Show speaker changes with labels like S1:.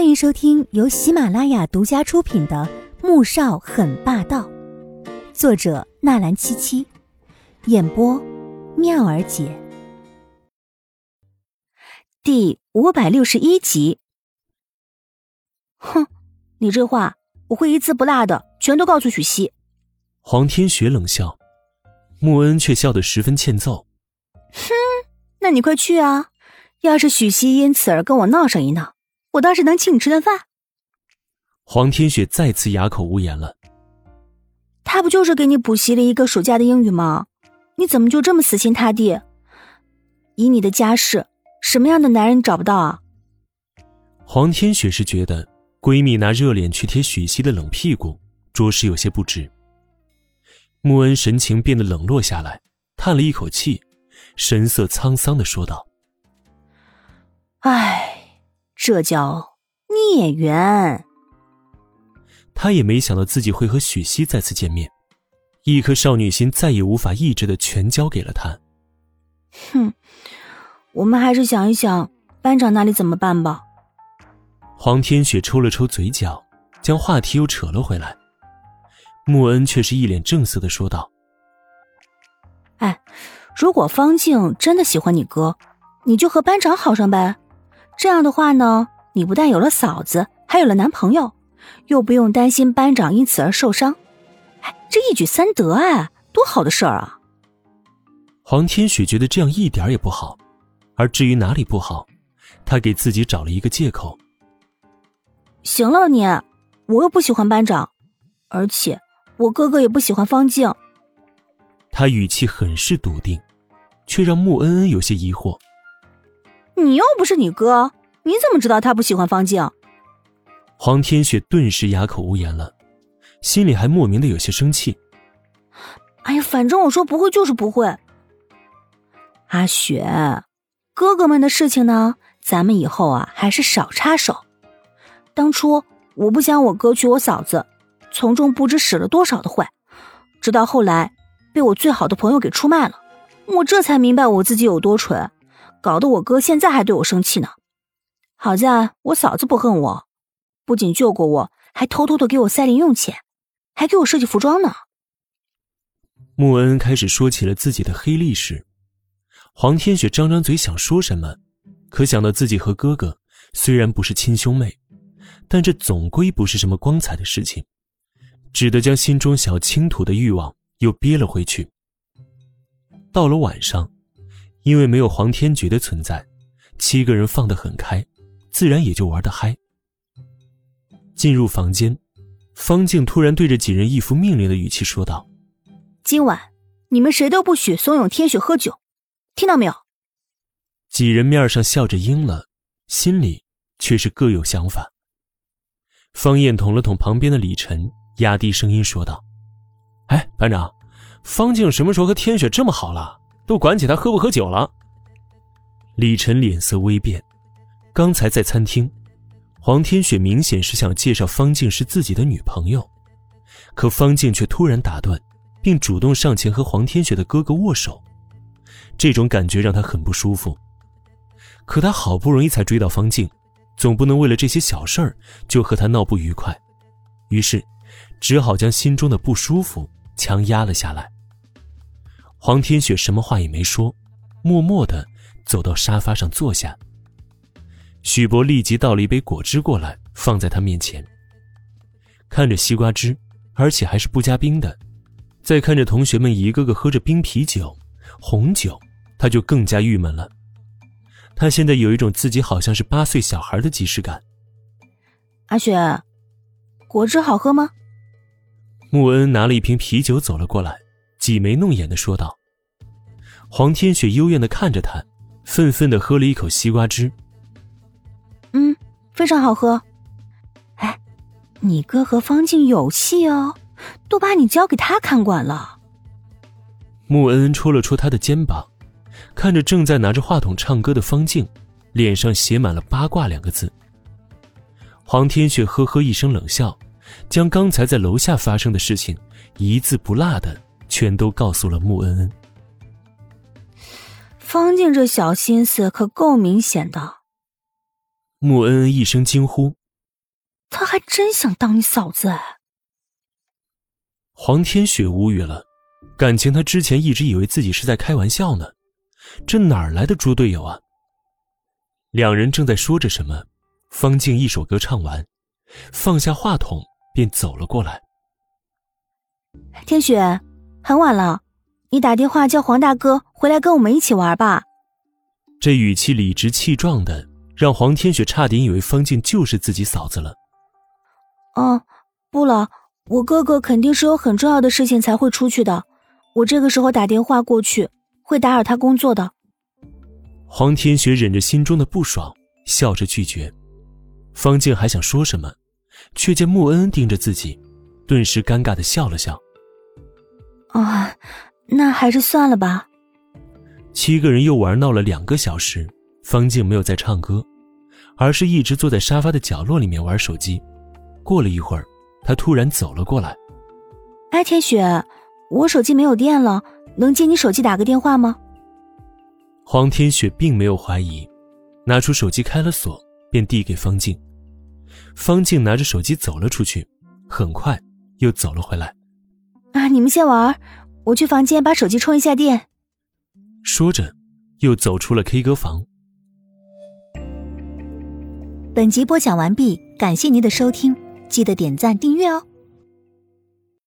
S1: 欢迎收听由喜马拉雅独家出品的《穆少很霸道》，作者纳兰七七，演播妙儿姐，第五百六十一集。哼，你这话我会一字不落的全都告诉许西。
S2: 黄天雪冷笑，穆恩却笑得十分欠揍。
S1: 哼，那你快去啊！要是许西因此而跟我闹上一闹，我倒是能请你吃顿饭。
S2: 黄天雪再次哑口无言了。
S1: 他不就是给你补习了一个暑假的英语吗？你怎么就这么死心塌地？以你的家世，什么样的男人找不到啊？
S2: 黄天雪是觉得闺蜜拿热脸去贴许西的冷屁股，着实有些不值。穆恩神情变得冷落下来，叹了一口气，神色沧桑的说道：“
S1: 唉，这叫孽缘。”
S2: 他也没想到自己会和许西再次见面，一颗少女心再也无法抑制的全交给了他。
S1: 哼，我们还是想一想班长那里怎么办吧。
S2: 黄天雪抽了抽嘴角，将话题又扯了回来。穆恩却是一脸正色的说道：“
S1: 哎，如果方静真的喜欢你哥，你就和班长好上呗。这样的话呢，你不但有了嫂子，还有了男朋友，又不用担心班长因此而受伤。哎，这一举三得，啊，多好的事儿啊！”
S2: 黄天雪觉得这样一点也不好，而至于哪里不好，他给自己找了一个借口：“
S1: 行了，你，我又不喜欢班长，而且……”我哥哥也不喜欢方静。
S2: 他语气很是笃定，却让穆恩恩有些疑惑。
S1: 你又不是你哥，你怎么知道他不喜欢方静？
S2: 黄天雪顿时哑口无言了，心里还莫名的有些生气。
S1: 哎呀，反正我说不会就是不会。阿雪，哥哥们的事情呢，咱们以后啊还是少插手。当初我不想我哥娶我嫂子。从中不知使了多少的坏，直到后来被我最好的朋友给出卖了，我这才明白我自己有多蠢，搞得我哥现在还对我生气呢。好在我嫂子不恨我，不仅救过我，还偷偷的给我塞零用钱，还给我设计服装呢。
S2: 穆恩开始说起了自己的黑历史，黄天雪张张嘴想说什么，可想到自己和哥哥虽然不是亲兄妹，但这总归不是什么光彩的事情。只得将心中想要倾吐的欲望又憋了回去。到了晚上，因为没有黄天觉的存在，七个人放得很开，自然也就玩得嗨。进入房间，方静突然对着几人一副命令的语气说道：“
S1: 今晚你们谁都不许怂恿天雪喝酒，听到没有？”
S2: 几人面上笑着应了，心里却是各有想法。方燕捅了捅旁边的李晨。压低声音说道：“哎，班长，方静什么时候和天雪这么好了？都管起他喝不喝酒了？”李晨脸色微变。刚才在餐厅，黄天雪明显是想介绍方静是自己的女朋友，可方静却突然打断，并主动上前和黄天雪的哥哥握手。这种感觉让他很不舒服。可他好不容易才追到方静，总不能为了这些小事儿就和她闹不愉快，于是。只好将心中的不舒服强压了下来。黄天雪什么话也没说，默默的走到沙发上坐下。许博立即倒了一杯果汁过来，放在他面前。看着西瓜汁，而且还是不加冰的，再看着同学们一个个喝着冰啤酒、红酒，他就更加郁闷了。他现在有一种自己好像是八岁小孩的即视感。
S1: 阿雪，果汁好喝吗？
S2: 穆恩拿了一瓶啤酒走了过来，挤眉弄眼的说道：“黄天雪幽怨的看着他，愤愤的喝了一口西瓜汁。
S1: 嗯，非常好喝。哎，你哥和方静有戏哦，都把你交给他看管了。”
S2: 穆恩戳了戳他的肩膀，看着正在拿着话筒唱歌的方静，脸上写满了八卦两个字。黄天雪呵呵一声冷笑。将刚才在楼下发生的事情一字不落的全都告诉了穆恩恩。
S1: 方静这小心思可够明显的。
S2: 穆恩恩一声惊呼，
S1: 他还真想当你嫂子哎。
S2: 黄天雪无语了，感情他之前一直以为自己是在开玩笑呢，这哪来的猪队友啊？两人正在说着什么，方静一首歌唱完，放下话筒便走了过来。
S1: 天雪，很晚了，你打电话叫黄大哥回来跟我们一起玩吧。
S2: 这语气理直气壮的，让黄天雪差点以为方静就是自己嫂子了。
S1: 哦，不了，我哥哥肯定是有很重要的事情才会出去的，我这个时候打电话过去会打扰他工作的。
S2: 黄天雪忍着心中的不爽，笑着拒绝。方静还想说什么，却见穆恩恩盯着自己，顿时尴尬的笑了笑。
S1: 啊，那还是算了吧。
S2: 七个人又玩闹了两个小时，方静没有再唱歌，而是一直坐在沙发的角落里面玩手机。过了一会儿，她突然走了过来。
S1: 哎，天雪，我手机没有电了，能借你手机打个电话吗？
S2: 黄天雪并没有怀疑，拿出手机开了锁，便递给方静。方静拿着手机走了出去，很快又走了回来。
S1: 啊，你们先玩，我去房间把手机充一下电。
S2: 说着，又走出了 K 歌房。
S1: 本集播讲完毕，感谢您的收听。记得点赞订阅哦。